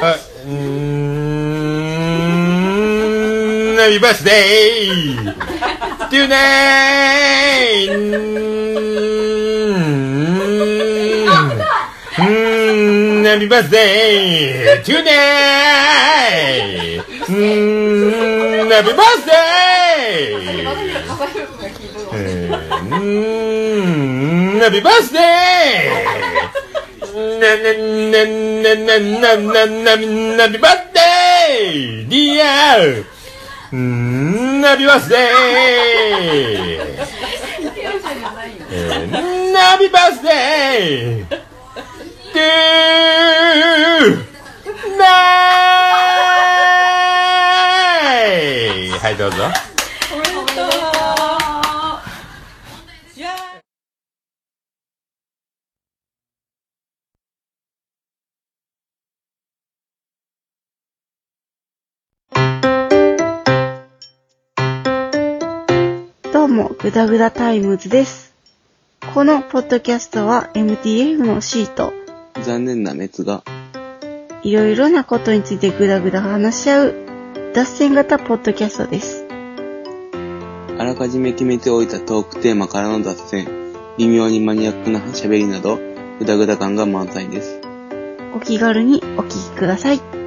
はい。うーん。ナビバースデイトゥネイうーん。ナビバースデイトゥネイうーん。ナビバースデイうーん。ナビバースデイナビバースデー。ディアうんナビバースデー。ナビバースデー。トゥー。ナイはいどうぞどうも、ぐだぐだタイムズです。このポッドキャストは MTF のシート、残念な滅が。いろいろなことについてぐだぐだ話し合う、脱線型ポッドキャストです。あらかじめ決めておいたトークテーマからの脱線、微妙にマニアックな喋りなど、ぐだぐだ感が満載です。お気軽にお聞きください。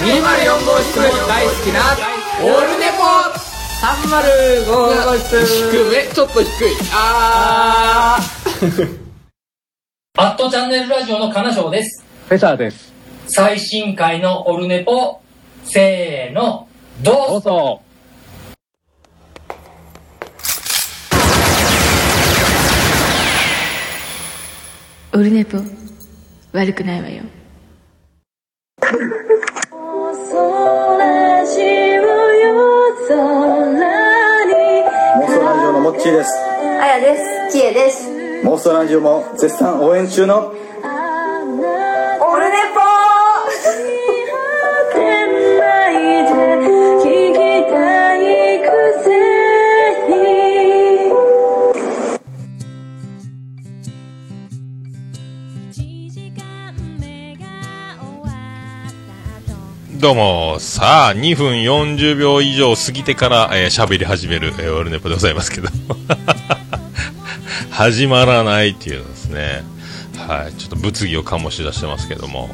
204号室大好きなオルネポ。305号室。低め。ちょっと低い。あバ ッドチャンネルラジオの金賞です。フェザーです。最新回のオルネポ、せーの、どうぞ。ぞ。オルネポ。悪くないわよラジオのモッチーです。あやです。ちえです。妄想ラジオも絶賛応援中のどうも、さあ、2分40秒以上過ぎてから、えー喋り始める、えーオルネポでございますけど。始まらないっていうですね。はい、ちょっと物議を醸し出してますけども。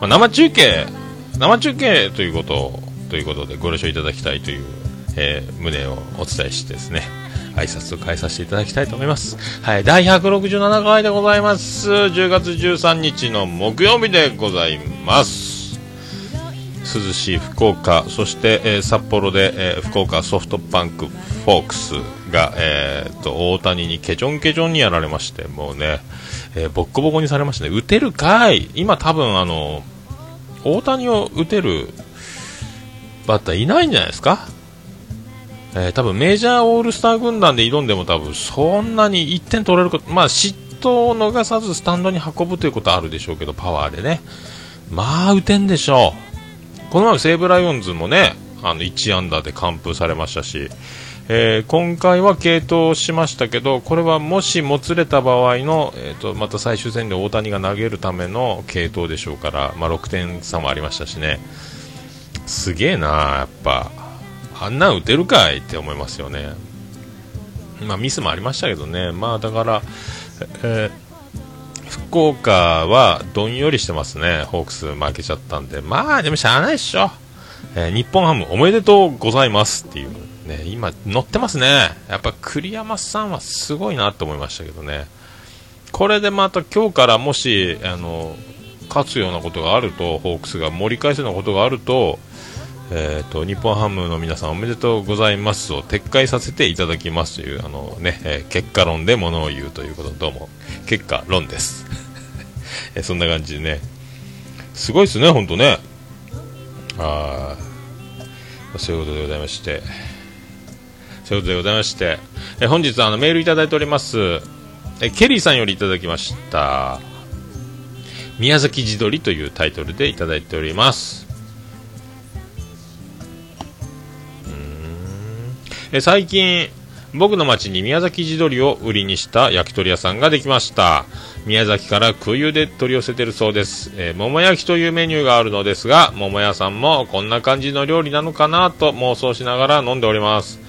まあ、生中継、生中継ということ、ということでご了承いただきたいという、えー旨をお伝えしてですね。挨拶を変えさせていただきたいと思います。はい、第167回でございます。10月13日の木曜日でございます。涼しい福岡、そして、えー札幌で、えー福岡ソフトバンクフォークスが、えーと大谷にケチョンケチョンにやられまして、もうね、えーボッコボコにされましたね、打てるかい、今、多分あの大谷を打てるバッターいないんじゃないですか、えー多分メジャーオールスター軍団で挑んでも、多分そんなに1点取れること、まあ、失投を逃さずスタンドに運ぶということはあるでしょうけど、パワーでね、まあ、打てんでしょう。この前西武ライオンズもね、あの1安打で完封されましたし、えー今回は継投しましたけど、これはもしもつれた場合の、えー、とまた最終戦で大谷が投げるための継投でしょうから、まあ、6点差もありましたしね、すげえな、やっぱ、あんなん打てるかいって思いますよね。まあ、ミスもありましたけどね、まあだから、えー福岡はどんよりしてますね、ホークス負けちゃったんで、まあでもしゃあないっしょ、えー日本ハムおめでとうございますっていう、ね、今、乗ってますね、やっぱ栗山さんはすごいなと思いましたけどね、これでまた今日からもしあの勝つようなことがあると、ホークスが盛り返すようなことがあると、えー、と日本ハムの皆さんおめでとうございますを撤回させていただきますというあの、ねえー結果論でものを言うということどうも結果論です、えそんな感じでね。すごいですね、本当ね。あそういうことでございまして。そういうことでございまして、え本日あのメールいただいております、えケリーさんよりいただきました。宮崎地鶏というタイトルでいただいております。え最近、僕の町に宮崎地鶏を売りにした焼き鳥屋さんができました。宮崎から空輸で取り寄せてるそうです。えー桃焼きというメニューがあるのですが、桃屋さんもこんな感じの料理なのかなと妄想しながら飲んでおります。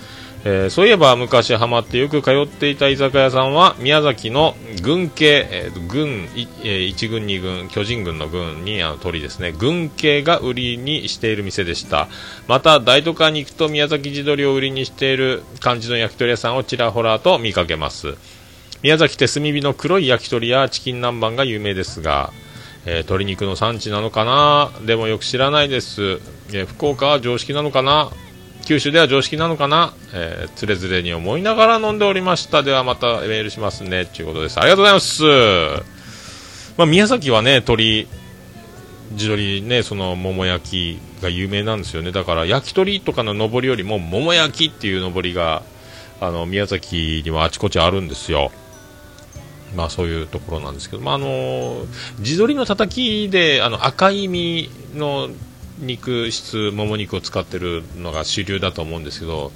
えーそういえば昔ハマってよく通っていた居酒屋さんは宮崎の軍系、えー軍、えー一軍二軍巨人軍の軍にあの鳥ですね軍系が売りにしている店でしたまた大都会に行くと宮崎地鶏を売りにしている感じの焼き鳥屋さんをちらほらと見かけます宮崎って炭火の黒い焼き鳥やチキン南蛮が有名ですが、えー鶏肉の産地なのかな？でもよく知らないです、えー福岡は常識なのかな？九州では常識なのかな、えー、つれづれに思いながら飲んでおりました。ではまたメールしますね。ということです。ありがとうございます、まあ、宮崎はね鳥地鶏ねその桃焼きが有名なんですよね。だから焼き鳥とかの上りよりも桃焼きっていう上りがあの宮崎にはあちこちあるんですよ。まあそういうところなんですけど、まああの地鶏のたたきであの赤い身の肉質、もも肉を使ってるのが主流だと思うんですけど、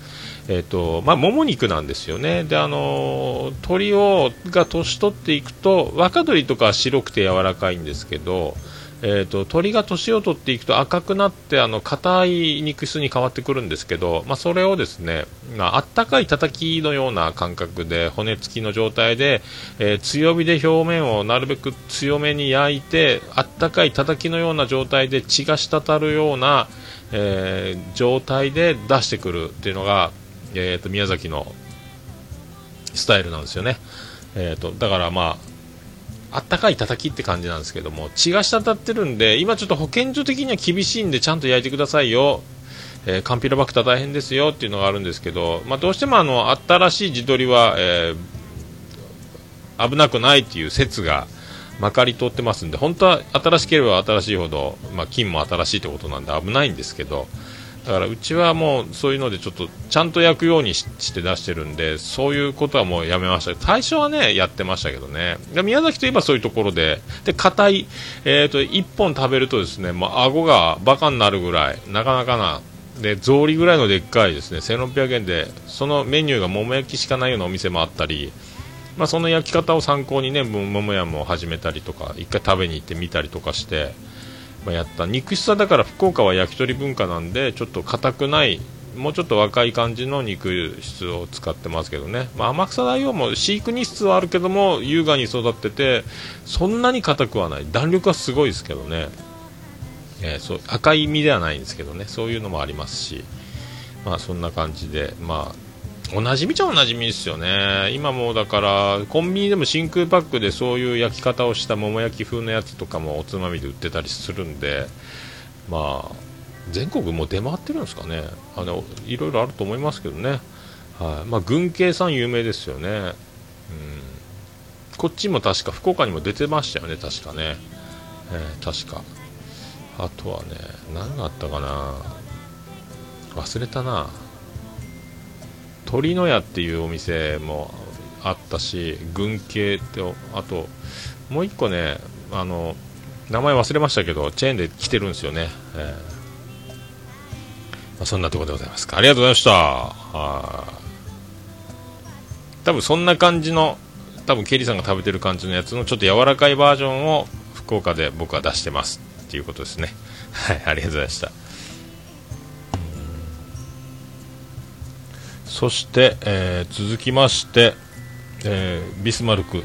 えっ、と、まあ、もも肉なんですよね。で、あの鶏を、が年取っていくと、若鶏とかは白くて柔らかいんですけど、えー、と鳥が年を取っていくと赤くなってあの硬い肉質に変わってくるんですけど、まあ、それをですね、まあったかい叩きのような感覚で骨付きの状態で、えー強火で表面をなるべく強めに焼いてあったかい叩きのような状態で血が滴るような、えー状態で出してくるっていうのが、えー、と宮崎のスタイルなんですよね。えー、とだからまああったかい叩きって感じなんですけども血が滴ってるんで今ちょっと保健所的には厳しいんでちゃんと焼いてくださいよ、えーカンピロバクター大変ですよっていうのがあるんですけど、まあ、どうしてもあの新しい地鶏は、えー危なくないっていう説がまかり通ってますんで本当は新しければ新しいほど、まあ、菌も新しいってことなんで危ないんですけどだからうちはもうそういうのでちょっとちゃんと焼くようにして出してるんでそういうことはもうやめました。最初はねやってましたけどね。で宮崎といえばそういうところでで硬い、えー、と1本食べるとですね、まあ、顎がバカになるぐらいなかなかなで草履ぐらいのでっかいですね。1600円でそのメニューが桃焼きしかないようなお店もあったりまあ、その焼き方を参考にねも桃屋も始めたりとか一回食べに行ってみたりとかして、まあ、やった。肉質はだから福岡は焼き鳥文化なんでちょっと硬くないもうちょっと若い感じの肉質を使ってますけどね、まあ、天草大王も飼育日質はあるけども優雅に育っててそんなに硬くはない。弾力はすごいですけどね、えーそう赤い身ではないんですけどね。そういうのもありますし。まあそんな感じでまあおなじみちゃおなじみですよね。今もだからコンビニでも真空パックでそういう焼き方をした桃焼き風のやつとかもおつまみで売ってたりするんでまあ全国もう出回ってるんですかね。あのいろいろあると思いますけどね。はい。まあ軍系さん有名ですよね。うん。こっちも確か福岡にも出てましたよね。確かね、えー確か。あとはね何があったかな。忘れたな。鳥の屋っていうお店もあったし軍系ってあともう一個ねあの名前忘れましたけどチェーンで来てるんですよね、えーまあ、そんなところでございますか。ありがとうございました。はい。多分そんな感じの多分ケリーさんが食べてる感じのやつのちょっと柔らかいバージョンを福岡で僕は出してますっていうことですね。はいありがとうございました。そして、えー続きまして、えービスマルク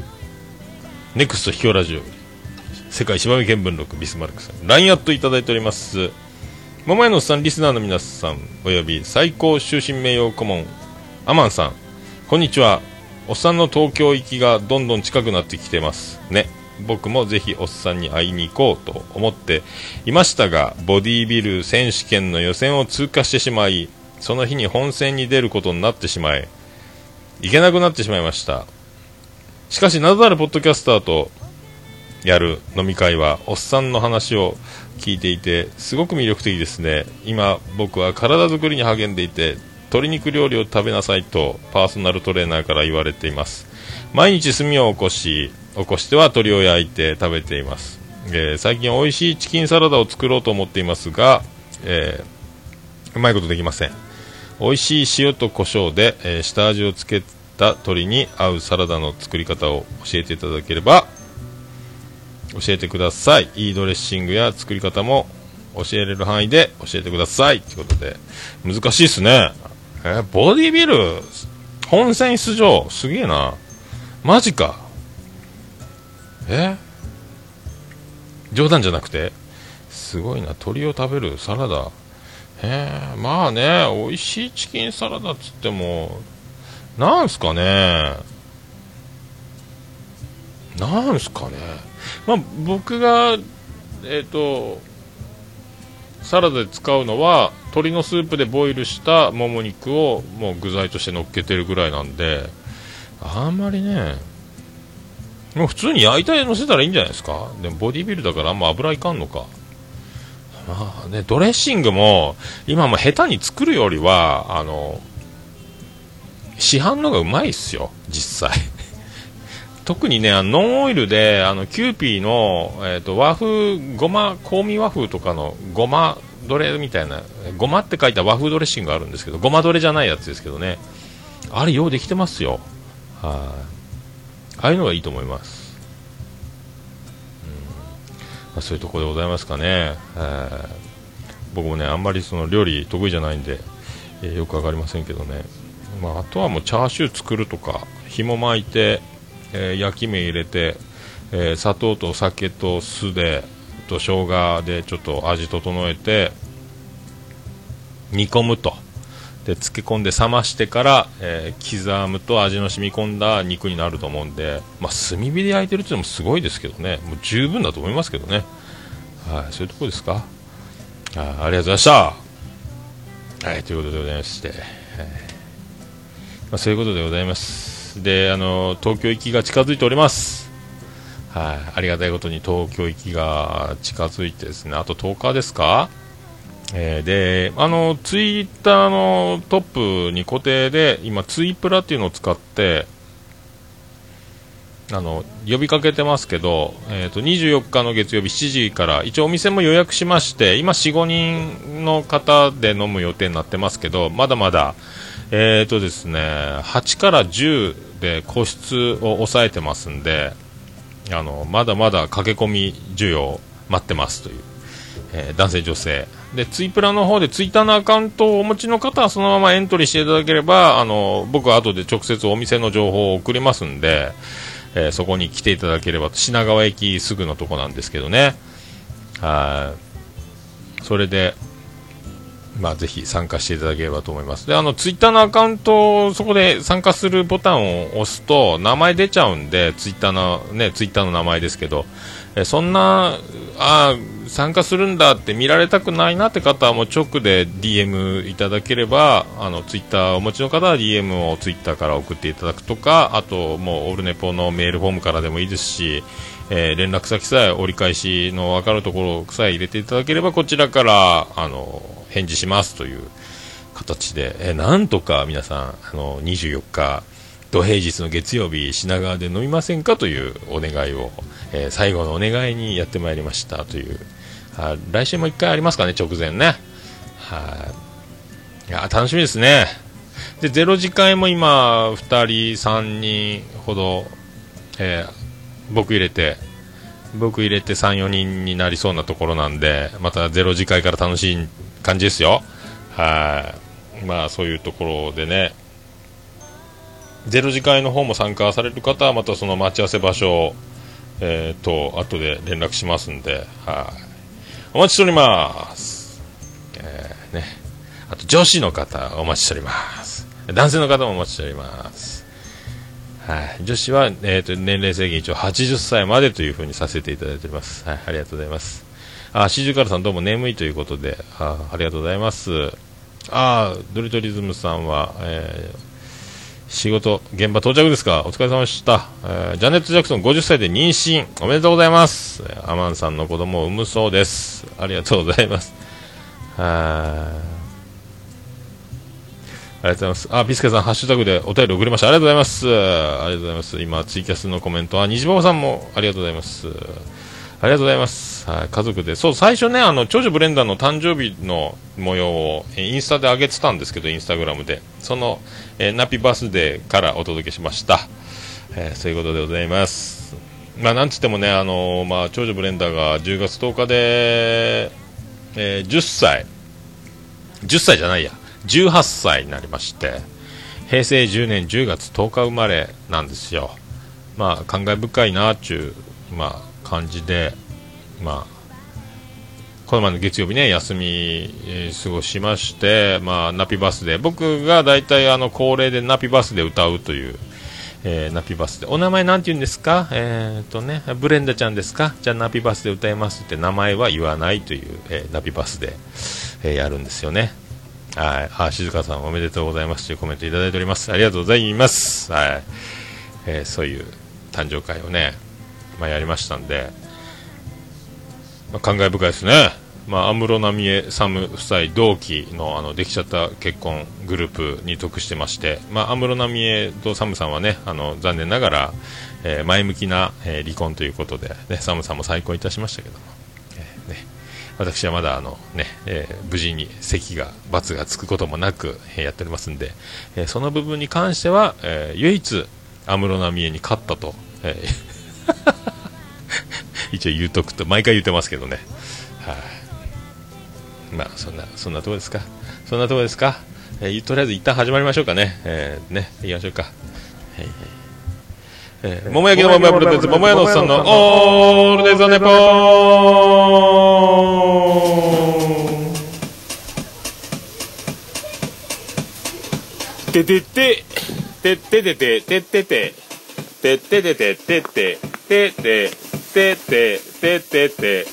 ネクスト秘境ラジオ世界芝見見聞録ビスマルクさん。LINE アットいただいております。桃屋のおっさんリスナーの皆さんおよび最高終身名誉顧問アマンさん。こんにちは。おっさんの東京行きがどんどん近くなってきてます。ね。僕もぜひおっさんに会いに行こうと思っていましたがボディービル選手権の予選を通過してしまいその日に本戦に出ることになってしまい行けなくなってしまいました。しかし名だたるポッドキャスターとやる飲み会はおっさんの話を聞いていてすごく魅力的ですね。今僕は体作りに励んでいて鶏肉料理を食べなさいとパーソナルトレーナーから言われています。毎日炭を起こし起こしては鶏を焼いて食べています、えー最近美味しいチキンサラダを作ろうと思っていますが、えーうまいことできません。美味しい塩と胡椒で、えー下味をつけた鶏に合うサラダの作り方を教えていただければ教えてください。いいドレッシングや作り方も教えれる範囲で教えてください。ということで難しいっすね。えーボディビル本戦出場すげえな。マジか。え冗談じゃなくてすごいな。鳥を食べるサラダ。へえまあね美味しいチキンサラダっつってもなんすかね。なんすかね。まあ僕がえっ、とサラダで使うのは鶏のスープでボイルしたもも肉をもう具材として乗っけてるぐらいなんであんまりねもう普通に焼いたり乗せたらいいんじゃないですか。でもボディビルだからあんま油いかんのか。まあねドレッシングも今も下手に作るよりはあの市販のがうまいっすよ実際。特にねあのノンオイルであのキューピーの、えー、と和風ごま香味和風とかのごまどれみたいなごまって書いた和風ドレッシングがあるんですけどごまどれじゃないやつですけどね。あれようできてますよ。はい。ああいうのがいいと思います、まあ、そういうところでございますかね、えー僕もねあんまりその料理得意じゃないんで、えーよくわかりませんけどね、まあ、あとはもうチャーシュー作るとか紐巻いて、えー焼き目入れて、えー砂糖と酒と酢でと生姜でちょっと味整えて煮込むと。で漬け込んで冷ましてから、えー刻むと味の染み込んだ肉になると思うんで、まあ、炭火で焼いてるっていうのもすごいですけどね。もう十分だと思いますけどね。はいそういうとこですか？はいありがとうございました。はいということでございまして、はい。まあ、そういうことでございます。であの東京行きが近づいております。はい、ありがたいことに東京行きが近づいてですね。あと10日ですか、えーであのツイッターのトップに固定で今ツイプラっていうのを使ってあの呼びかけてますけど、えー、と24日の月曜日7時から一応お店も予約しまして今45人の方で飲む予定になってますけどまだまだえーとですね8から10で個室を抑えてますんであのまだまだ駆け込み需要待ってますという、えー男性女性。でツイプラの方でツイッターのアカウントをお持ちの方はそのままエントリーしていただければあの僕は後で直接お店の情報を送りますんで、えーそこに来ていただければ品川駅すぐのとこなんですけどねはいそれでまあ、ぜひ参加していただければと思います。で、あの、ツイッターのアカウント、そこで参加するボタンを押すと、名前出ちゃうんで、ツイッターの、ね、ツイッターの名前ですけど、えそんな、あ参加するんだって見られたくないなって方はもう直で DM いただければ、あの、ツイッターお持ちの方は DM をツイッターから送っていただくとか、あと、もう、オルネポのメールフォームからでもいいですし、えー連絡先さえ折り返しの分かるところさえ入れていただければこちらからあの返事しますという形で、えーなんとか皆さんあの24日土平日の月曜日品川で飲みませんかというお願いを、えー最後のお願いにやってまいりましたというあ来週も1回ありますかね直前ね。はい。いや楽しみですね。でゼロ次会も今2人3人ほど、えー僕入れて僕入れて34人になりそうなところなんでまたゼロ次会から楽しい感じですよ。はい。まあそういうところでね。ゼロ次会の方も参加される方はまたその待ち合わせ場所を、えー、と後で連絡しますんではい。お待ちしております、えーね、あと女子の方お待ちしております男性の方もお待ちしておりますはい、女子は、えー、と年齢制限一応80歳までというふうにさせていただいております。はい、ありがとうございます。あ、シジュカルさんどうも眠いということで、あありがとうございます。あドリトリズムさんは、えー仕事、現場到着ですか？お疲れ様でした、えージャネット・ジャクソン50歳で妊娠、おめでとうございます。アマンさんの子供を産むそうです。ありがとうございます。はいありがとうございます。あ、ビスケさん、ハッシュタグでお便り送りました。ありがとうございます。ありがとうございます。今、ツイキャスのコメントは、虹パパさんもありがとうございます。ありがとうございます。はい、家族で。そう、最初ね、あの、長女ブレンダーの誕生日の模様を、インスタで上げてたんですけど、インスタグラムで。その、えーナピバースデーからお届けしました。えーそういうことでございます。まあ、なんつってもね、あのーまあ、長女ブレンダーが10月10日で、えー10歳、10歳じゃないや、18歳になりまして、平成10年10月10日生まれなんですよ。まあ、感慨深いなちゅう、まあ、感じで、まあ、この前の月曜日ね、休み、えー過ごしまして、まあ、ナピバスで、僕が大体あの、恒例でナピバスで歌うという、えーナピバスで、お名前なんて言うんですか？えーっとね、ブレンダちゃんですか？じゃあナピバスで歌いますって名前は言わないという、えーナピバスで、えーやるんですよね。はい。あ、静香さんおめでとうございますというコメントいただいております。ありがとうございます。はい。えーそういう誕生会をね、まあ、やりましたんで、まあ、感慨深いですね。まあ、安室奈美恵サム夫妻同期のあのできちゃった結婚グループに属してまして、まあ、安室奈美恵とサムさんはねあの残念ながら、えー前向きな、えー離婚ということで、ね、サムさんも再婚いたしましたけども、私はまだあの、ねえー無事に席が罰がつくこともなく、えーやっておりますんで、えーその部分に関しては、えー唯一安室奈美恵に勝ったと、えー 一応言うとくと毎回言ってますけどね。はいまあそんなそんなとこですか。そんなとこですか。えーとりあえず一旦始まりましょうかね。えーね行きましょうか。はいはいえー、桃焼きの桃屋プロレス桃屋のさんのオールデイザネポーててて、てててて、ててて、てててて、てて、てて、てて、ててて、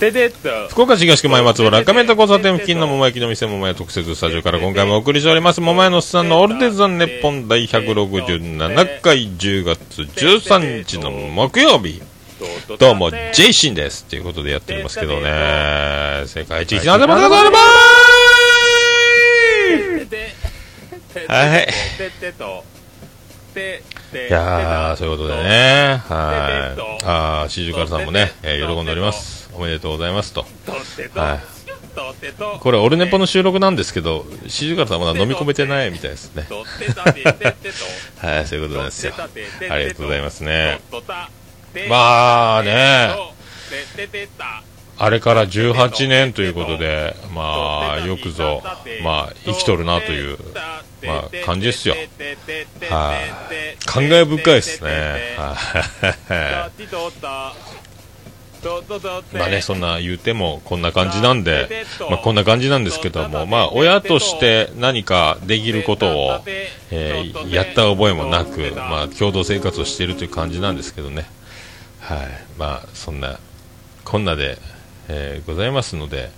ててと。福岡市東区前松原赤目と交差点付近の桃焼きの店桃屋特設スタジオから今回もお送りしております桃屋のおっさんのオールデイザネポン第167回10月13日の木曜日どうも、ジェイシンです。ということでやっておりますけどね。世界一一なぜもでございますはい。ていやー、そういうことでね。はい。あー、シジュカルさんもね、えー喜んでおります。おめでとうございますと。はい。これ、オルネポの収録なんですけど、シジュカルさんまだ飲み込めてないみたいですね。はい、そういうことなんですよ。ありがとうございますね。まあね、あれから18年ということで、まあ、よくぞ、まあ、生きとるなという、まあ、感じですよ。はい。感慨深いですね。はい。まあね、そんな言うてもこんな感じなんで、まあ、こんな感じなんですけども、まあ、親として何かできることを、えーやった覚えもなく、まあ、共同生活をしているという感じなんですけどね。はい。まあ、そんな、こんなで、えーございますので、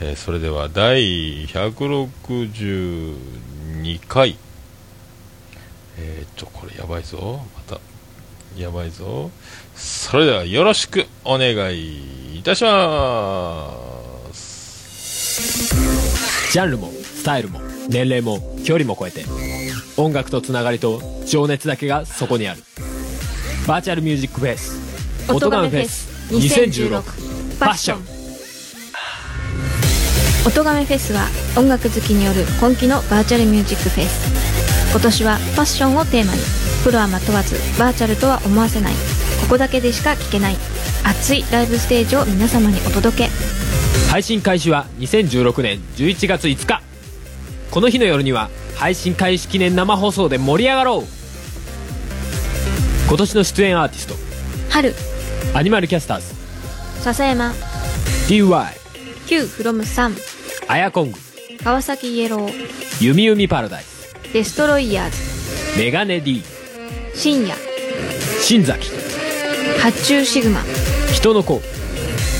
えーそれでは第162回、えーっと、これやばいぞ。また、やばいぞ。それではよろしくお願いいたします。ジャンルもスタイルも年齢も距離も超えて音楽とつながりと情熱だけがそこにあるバーチャルミュージックフェス音ガメフェス2016パッション音ガメフェスは音楽好きによる今季のバーチャルミュージックフェス。今年はファッションをテーマに。プロはま問わずバーチャルとは思わせない。ここだけでしか聴けない熱いライブステージを皆様にお届け。配信開始は2016年11月5日。この日の夜には配信開始記念生放送で盛り上がろう。今年の出演アーティスト。春。アニマルキャスターズ。笹山。DY Q from 3アヤコング。川崎イエロー。ユミユミパラダイス。デストロイヤーズ。メガネ D 深夜。新崎。発注シグマ。人の子。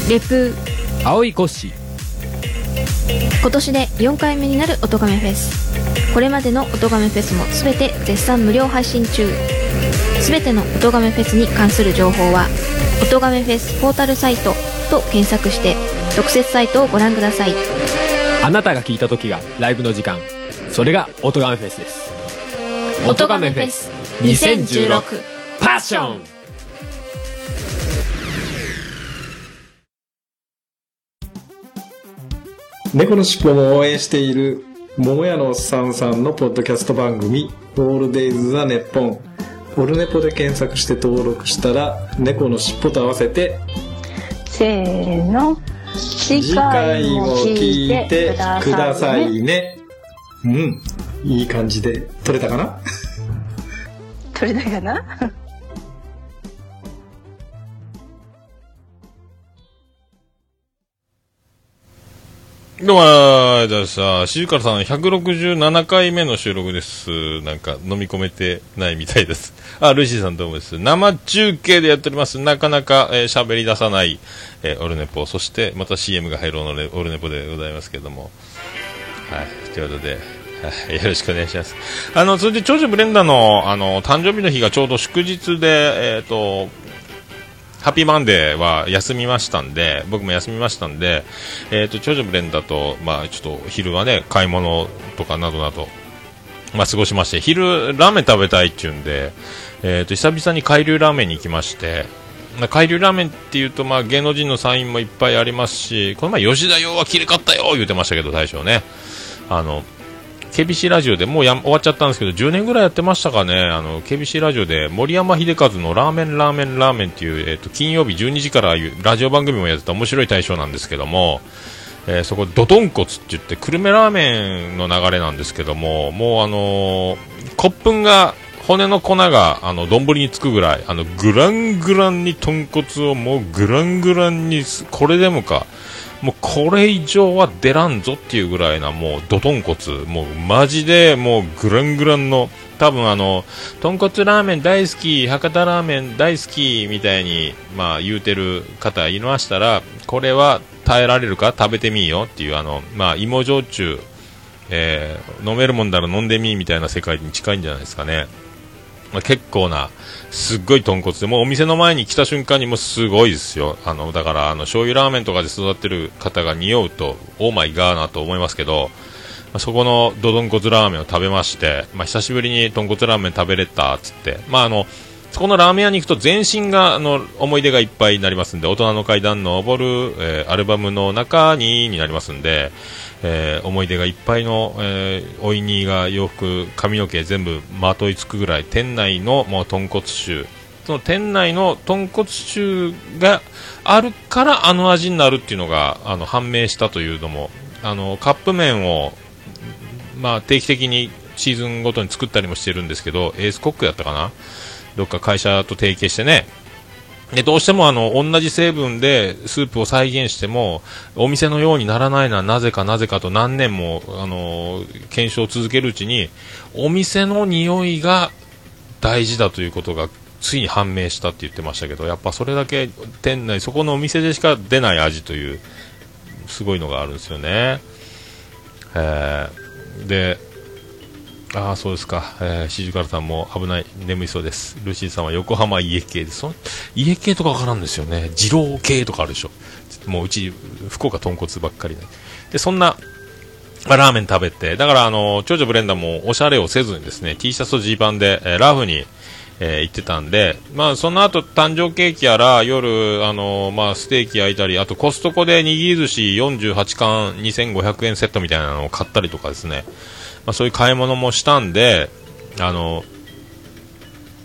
レプ。ー青いコッシー。今年で4回目になる音ガメフェス。これまでの音ガメフェスも全て絶賛無料配信中。全ての音ガメフェスに関する情報は「音ガメフェスポータルサイト」と検索して特設サイトをご覧くださいあなたが聞いた時がライブの時間。それがオトガメフェスです。オトガメフェス2016パッション。猫のしっぽも応援している桃屋のおっさんさんのポッドキャスト番組「オールデイズ・ザ・ネッポン」「オルネポ」で検索して登録したら猫のしっぽと合わせてせーの。次次回も聞いてくださいね。うん。いい感じで撮れたかな？取れたかな？どうもありがとうございました。しずからさん、167回目の収録です。なんか、飲み込めてないみたいです。あ、ルイシーさんどうもです。生中継でやっております。なかなか喋、えーり出さない、えーオルネポ。そして、また CM が入るの、オルネポでございますけども。はい。ということで、はい、よろしくお願いします。あの、それで、長女ブレンダーの、あの、誕生日の日がちょうど祝日で、えっ、と、ハッピーマンデーは休みましたんで、僕も休みましたんで、えっ、と、長女ブレンダーと、まあ、ちょっと昼はね、買い物とかなどなど、まあ、過ごしまして、昼、ラーメン食べたいっていうんで、えっ、と、久々に海流ラーメンに行きまして、まあ海流ラーメンっていうと、まあ、芸能人のサインもいっぱいありますし、この前、吉田洋は綺麗かったよ言うてましたけど、最初ね。あの、KBC ラジオでもうや終わっちゃったんですけど、10年ぐらいやってましたかね、あの KBC ラジオで森山秀和のラーメン、ラーメン、ラーメンっていう、えっと金曜日12時からラジオ番組もやってた面白い大賞なんですけども、えーそこ、ドトンコツって言って、久留米ラーメンの流れなんですけども、もうあのー、骨粉が、骨の粉が、あの、丼につくぐらい、あの、グラングランに豚骨をもうグラングランに、これでもか、もうこれ以上は出らんぞっていうぐらいな、もう、ドトンコツ、もうマジで、もうグラングランの、多分あの、豚骨ラーメン大好き、博多ラーメン大好きみたいに、まあ言うてる方いましたら、これは耐えられるか食べてみーよっていう、あの、まあ芋焼酎、えー飲めるもんだら飲んでみみたいな世界に近いんじゃないですかね。まあ、結構な、すっごい豚骨で、もうお店の前に来た瞬間にもすごいですよ。あの、だから、あの、醤油ラーメンとかで育ってる方が匂うと、オーマイガーなと思いますけど、まあ、そこのど豚骨ラーメンを食べまして、まあ、久しぶりに豚骨ラーメン食べれたっつって、まあ、あの、そこのラーメン屋に行くと全身が、あの、思い出がいっぱいになりますんで、大人の階段登る、えーアルバムの中に、になりますんで、えー思い出がいっぱいの、えーおいにが洋服、髪の毛全部まといつくぐらい、店内のもう豚骨臭、その店内の豚骨臭があるからあの味になるっていうのがあの判明したというのも、あのカップ麺を、まあ、定期的にシーズンごとに作ったりもしてるんですけど、エースコックやったかな、どっか会社と提携してね、でどうしてもあの同じ成分でスープを再現してもお店のようにならないのはなぜかなぜかと何年もあの検証を続けるうちにお店の匂いが大事だということがついに判明したって言ってましたけどやっぱそれだけ店内そこのお店でしか出ない味というすごいのがあるんですよね。えーでああ、そうですか。えー、シジュカルさんも危ない、眠いそうです。ルーシーさんは横浜家系です。そん家系とかわからんですよね。二郎系とかあるでしょ。もううち、福岡豚骨ばっかりで。で、そんな、まあラーメン食べて、だからあの、長女ブレンダーもおしゃれをせずにですね、T シャツとジーパンで、えーラフに、えー行ってたんで、まあその後誕生ケーキやら、夜、あのまあステーキ焼いたり、あとコストコで握り寿司48貫2500円セットみたいなのを買ったりとかですね、まあそういう買い物もしたんで、あの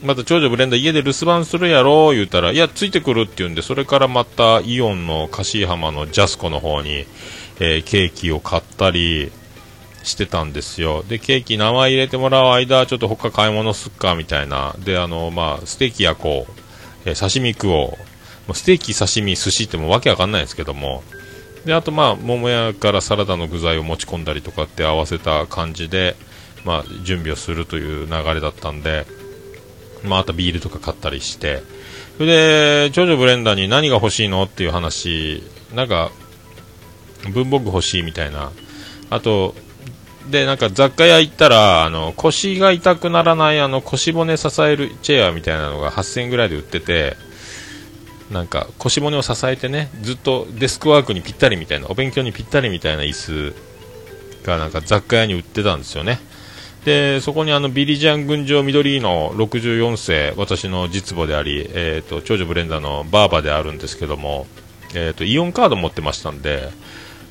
また長女ブレンダー家で留守番するやろ言うたら、いや、ついてくるって言うんで、それからまたイオンの柏浜のジャスコの方に、えーケーキを買ったりしてたんですよ。で、ケーキ名前入れてもらう間、ちょっと他買い物すっか、みたいな。で、あの、まあ、ステーキ焼こう、えー刺身食おう。もうステーキ、刺身、寿司ってもうわけわかんないですけども。で、あとまあ、桃屋からサラダの具材を持ち込んだりとかって合わせた感じで、まあ、準備をするという流れだったんで、まあ、あとビールとか買ったりして、それで、長女ブレンダーに何が欲しいのっていう話、なんか、文房具欲しいみたいな。あと、で、なんか雑貨屋行ったら、あの、腰が痛くならない、あの、腰骨支えるチェアみたいなのが8000円ぐらいで売ってて、なんか腰骨を支えてね、ずっとデスクワークにぴったりみたいな、お勉強にぴったりみたいな椅子がなんか雑貨屋に売ってたんですよね。で、そこにあのビリジャン群青緑の64世、私の実母であり、えっ、と、長女ブレンダーのバーバであるんですけども、えっ、と、イオンカード持ってましたんで、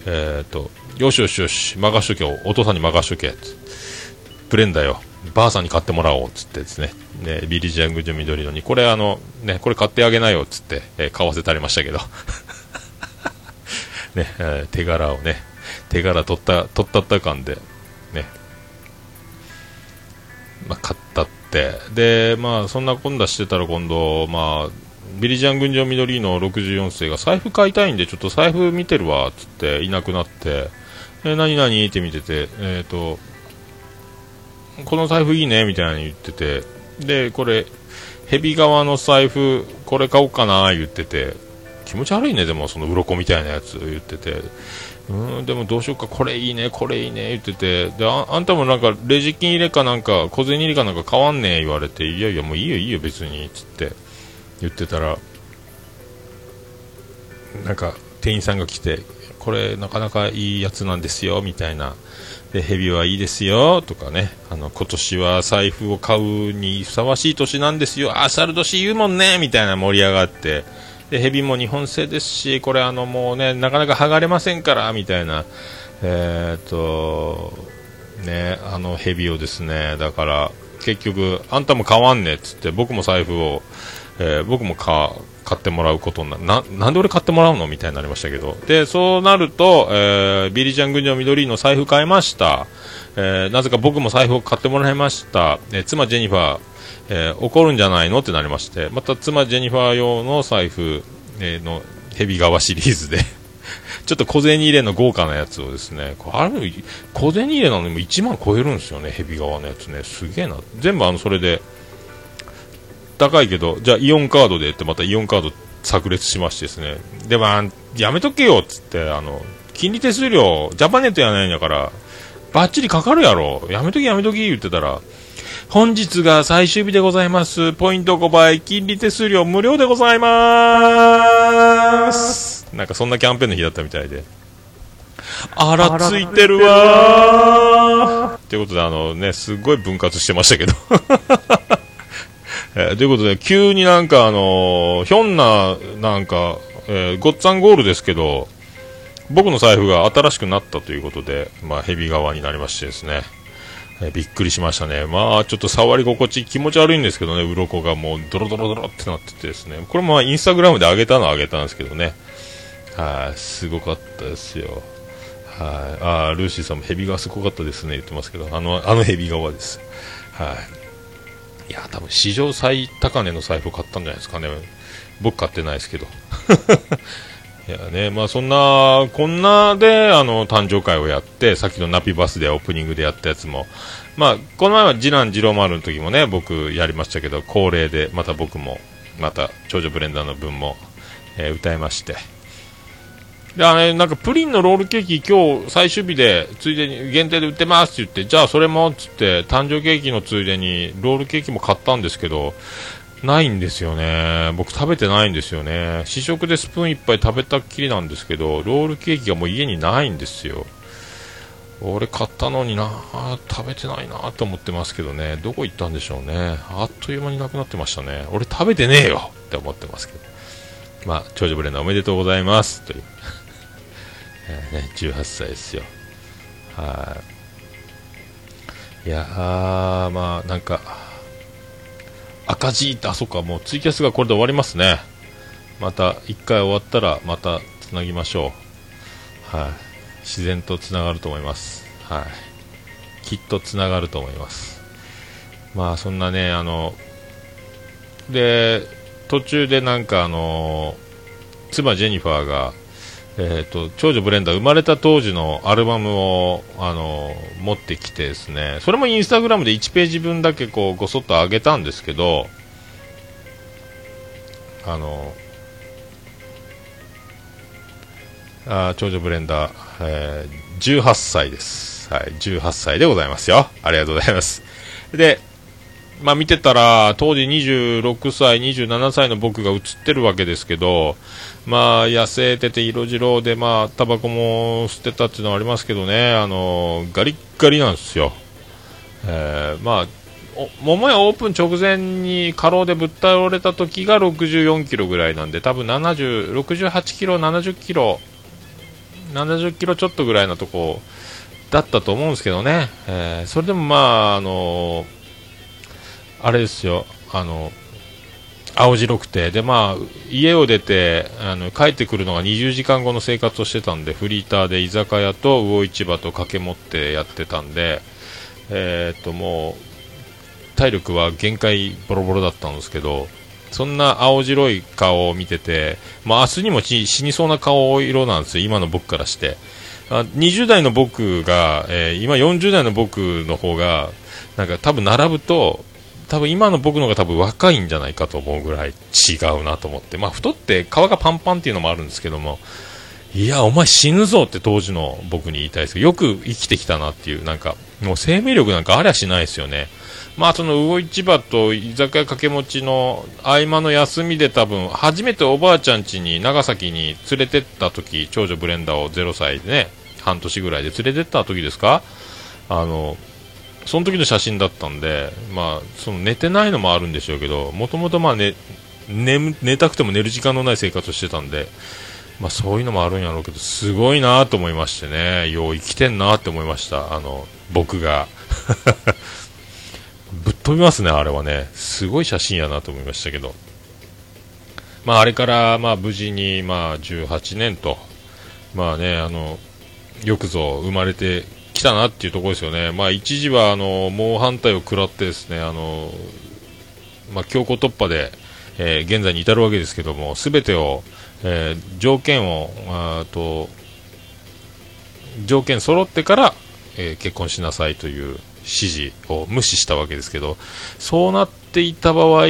えっ、と、よしよしよし、任しとけ、お父さんに任しとけ、つブレンダーよ、ばあさんに買ってもらおう。っ、つってですね、ねビリ・ジャングジョ緑のに、これあの、ね、これ買ってあげなよ。っ、つって、えー買わせたりましたけど、ね、えー手柄をね、手柄取った、取ったった感で、ね、まあ、買ったって、で、まあ、そんなこんだしてたら今度、まあ、ビリジャン群青緑の64世が財布買いたいんで、ちょっと財布見てるわ。っ、つっていなくなって、え、何々って見てて、えっ、と、この財布いいね、みたいに言ってて、で、これ、ヘビ側の財布、これ買おうかな、言ってて、気持ち悪いね、でも、その鱗みたいなやつ言ってて、うん、でもどうしようか、これいいね、これいいね、言ってて、で、ああんたもなんか、レジ金入れかなんか、小銭入れかなんか買わんねえ、言われて、いやいや、もういいよ、いいよ、別に、つって、言ってたら、なんか、店員さんが来て、これ、なかなかいいやつなんですよ、みたいな。で、ヘビはいいですよ、とかね。あの、今年は財布を買うにふさわしい年なんですよ。あ、猿年言うもんね、みたいな盛り上がって。で、ヘビも日本製ですし、これあの、もうね、なかなか剥がれませんから、みたいな。えーっと、ね、あのヘビをですね、だから、結局、あんたも買わんねっつって、僕も財布を、えー僕もか買ってもらうことになな、なんで俺買ってもらうのみたいになりましたけど、で、そうなると、えービリジャン群青緑の財布買いました。えーなぜか僕も財布を買ってもらいました。え妻ジェニファー、えー怒るんじゃないのってなりまして、また妻ジェニファー用の財布、えのヘビ側シリーズで、ちょっと小銭入れの豪華なやつをですね、これあれ、小銭入れなのにも1万超えるんですよね、ヘビ側のやつね。すげえな。全部あの、それで、高いけど、じゃあイオンカードでってまたイオンカード炸裂しましてですね。でも、あやめとけよっつって、あの、金利手数料、ジャパネットやないんだから、バッチリかかるやろ。やめときやめとき言ってたら、本日が最終日でございます。ポイント5倍、金利手数料無料でございまーす。なんかそんなキャンペーンの日だったみたいで。あら、ついてるわー。ということで、あのね、すっごい分割してましたけど。えーということで、急になんかあのーひょんな、なんか、えーごっつぁんゴールですけど、僕の財布が新しくなったということで、まあ、ヘビ側になりましてですね、えーびっくりしましたね。まあ、ちょっと触り心地気持ち悪いんですけどね、鱗がもうドロドロドロってなっててですね、これもまあインスタグラムで上げたのは上げたんですけどね、はい、すごかったですよ。はい、あルーシーさんもヘビ側すごかったですね、言ってますけど、あの、あのヘビ側です。はい。いや、多分史上最高値の財布を買ったんじゃないですかね。僕買ってないですけど。いやね、まあそんな、こんなで、あの、誕生会をやって、さっきのナピバスでオープニングでやったやつも、まあ、この前は次男次郎丸の時もね、僕やりましたけど、恒例で、また僕も、また、長女ブレンダーの分も、えー歌いまして。で、あれ、なんかプリンのロールケーキ今日最終日で、ついでに限定で売ってますって言って、じゃあそれもっ、つって、誕生ケーキのついでに、ロールケーキも買ったんですけど、ないんですよね。僕食べてないんですよね。試食でスプーン一杯食べたっきりなんですけど、ロールケーキがもう家にないんですよ。俺買ったのにな食べてないなと思ってますけどね。どこ行ったんでしょうね。あっという間になくなってましたね。俺食べてねえよって思ってますけど。まあ、長女ブレンダーおめでとうございます。という。ね、18歳ですよ。はい。いやー、まあ、なんか、赤字って、あ、そっか、もうツイキャスがこれで終わりますね。また、一回終わったら、またつなぎましょう。はい。自然とつながると思います。はい。きっとつながると思います。まあ、そんなね、あの、で、途中でなんかあの妻ジェニファーが、えー、と長女ブレンダー生まれた当時のアルバムを、あの持ってきてですね。それもインスタグラムで1ページ分だけこうごそっと上げたんですけどあのあ長女ブレンダー、えー18歳です、はい、18歳でございますよ。ありがとうございます。でまあ見てたら、当時26歳、27歳の僕が映ってるわけですけど、まあ痩せてて色白で、まあタバコも吸ってたっていうのはありますけどね、あのガリッガリなんですよ。えーまあ、桃屋オープン直前に過労でぶっ倒れた時が64キロぐらいなんで、多分、68キロ、70キロ70キロちょっとぐらいのとこだったと思うんですけどね、えー、それでもまあ、あのあれですよ、あの青白くて、でまあ、家を出てあの帰ってくるのが20時間後の生活をしてたんで、フリーターで居酒屋と魚市場と掛け持ってやってたんで、えー、っともう体力は限界ボロボロだったんですけど、そんな青白い顔を見てて、まあ、明日にも死にそうな顔色なんですよ、今の僕からして。あ20代の僕が、えー、今40代の僕の方が、なんか多分並ぶと、多分今の僕のが多分若いんじゃないかと思うぐらい違うなと思って、まあ、太って皮がパンパンっていうのもあるんですけども、いや、お前死ぬぞって当時の僕に言いたいですけど、よく生きてきたなっていう、なんか、もう生命力なんかありゃしないですよね。まあ、その魚市場と居酒屋掛け持ちの合間の休みで多分、初めておばあちゃん家に長崎に連れてった時、長女ブレンダーを0歳でね、半年ぐらいで連れてった時ですか？あの、その時の写真だったんで、まあ、その寝てないのもあるんでしょうけど、もともとまあ寝、寝、寝たくても寝る時間のない生活をしてたんで、まあそういうのもあるんやろうけど、すごいなと思いましてね、よう生きてんなって思いました、あの、僕が。ぶっ飛びますね、あれはね。すごい写真やなと思いましたけど。まああれから、まあ無事に、まあ18年と、まあね、あの、よくぞ生まれて来たなっていうところですよね。まあ一時は、あの、猛反対を食らってですね、あの、まあ強行突破で、えー、現在に至るわけですけども、すべてを、えー、条件を、あと、条件揃ってから、えー、結婚しなさいという指示を無視したわけですけど、そうなっていた場合、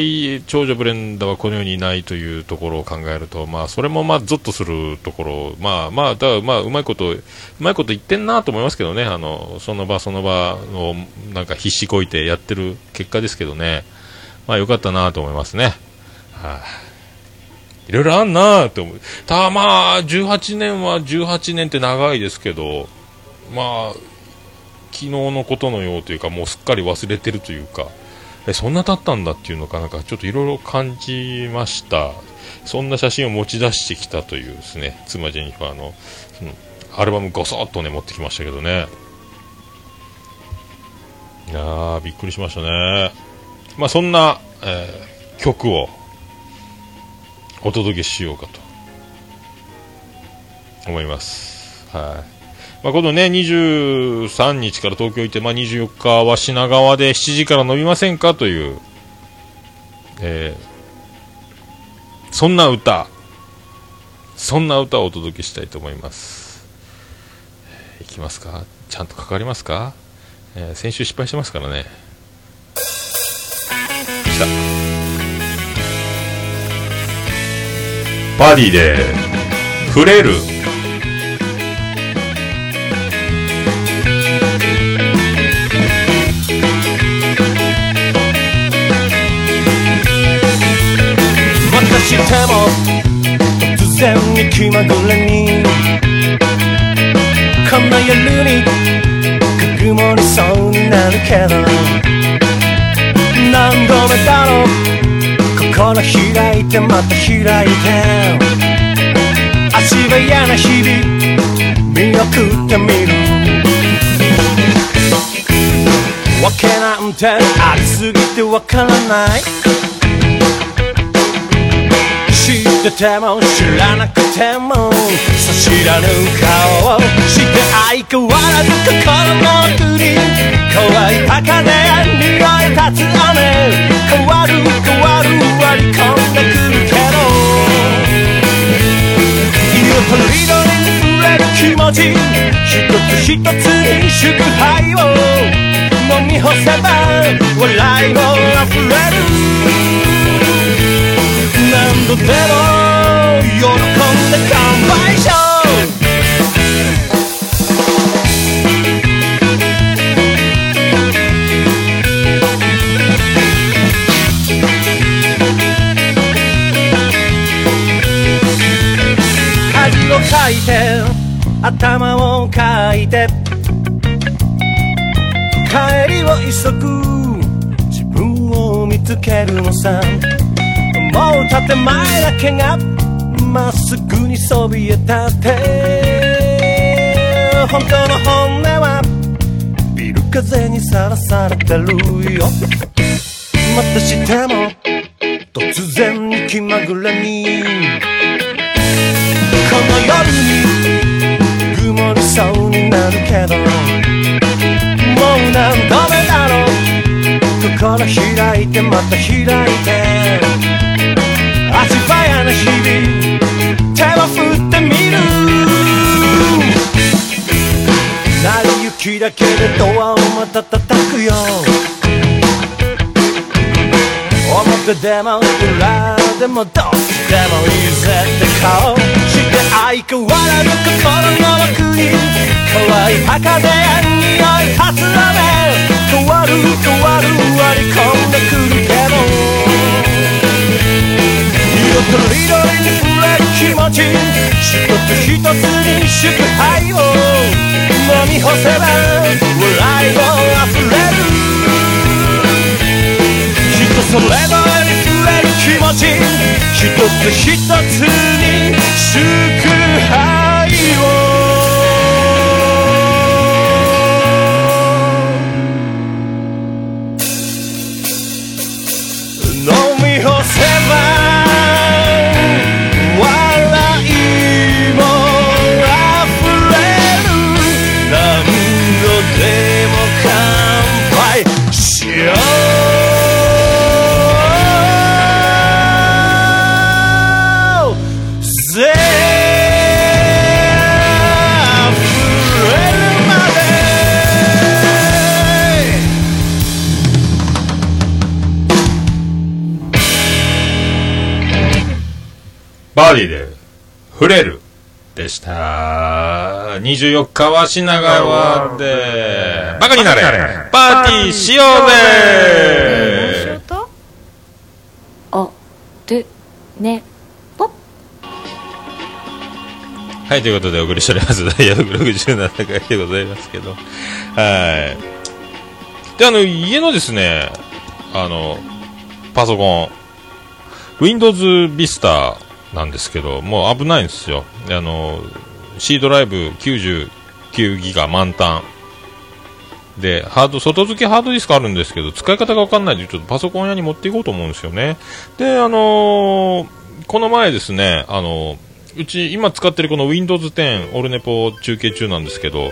長女ブレンダーはこの世にいないというところを考えると、まあ、それもまあ、ゾッとするところ、まあ、まあ、だまあ、うまいこと、うまいこと言ってんなと思いますけどね、あの、その場その場を、なんか必死こいてやってる結果ですけどね、まあ、よかったなと思いますね。はい、あ、いろいろあんなって思う。たまあ、18年は18年って長いですけど、まあ、昨日のことのようというか、もうすっかり忘れてるというか、えそんな経ったんだっていうのかなんかちょっといろいろ感じました。そんな写真を持ち出してきたというですね妻ジェニファーのそのアルバムごそっとね持ってきましたけどね。いやーびっくりしましたね。まあそんな、えー、曲をお届けしようかと思います。はい。まあ、このね、23日から東京行って、まあ、24日は品川で7時から飲みませんかという、えー、そんな歌、そんな歌をお届けしたいと思います。いきますか？ちゃんとかかりますか、えー、先週失敗してますからね。来た。バディで、触れる。ても突然に気まぐれにこんな夜にくぐもりそうになるけど何度目だろう心開いてまた開いて足が嫌な日々見送ってみるわけなんてありすぎてわからない。知ってても知らなくてもさ知らぬ顔をして相変わらず心の奥に乾いた風匂い立つ雨。変わる変わる割り込んでくるけど。色とりどりに触れる気持ち。一つ一つに祝杯を。飲み干せば笑いも溢れる。何度でも喜んで乾杯しよう恥をかいて頭をかいて帰りを急ぐ。自分を見つけるのさ。もう建前だけがまっすぐにそびえ立って。本当の本音はビル風にさらされてるよ。またしても突然に気まぐれに。この夜に曇りそうになるけどもう何度目だろう。心開いてまた開いて。な日々。手を振ってみる。成り行きだけでドアをまた叩くよ。表でも裏でもどっちでもいいぜって顔。して相変わらず心の奥に乾いた風や匂い立つ雨変わる変わる割り込んでくる。とりどりに触れる気持ち一つ一つに祝杯を飲み干せば笑いも溢れる人それぞれに触れる気持ち一つ一つに祝杯を。バディで、触れる。でした。24日は品川で、バカになれパーティーしようぜあ、で、ね、はい、ということでお送りしております。ダイヤ67回でございますけど。はい。で、あの、家のですね、あの、パソコン、Windows Vista なんですけど、もう危ないんですよ。あの、C ドライブ99ギガ満タン。で、ハード、外付けハードディスクあるんですけど、使い方がわかんないんで、ちょっとパソコン屋に持っていこうと思うんですよね。で、あのーこの前ですね、あのうち今使ってるこの Windows 10オルネポ中継中なんですけど、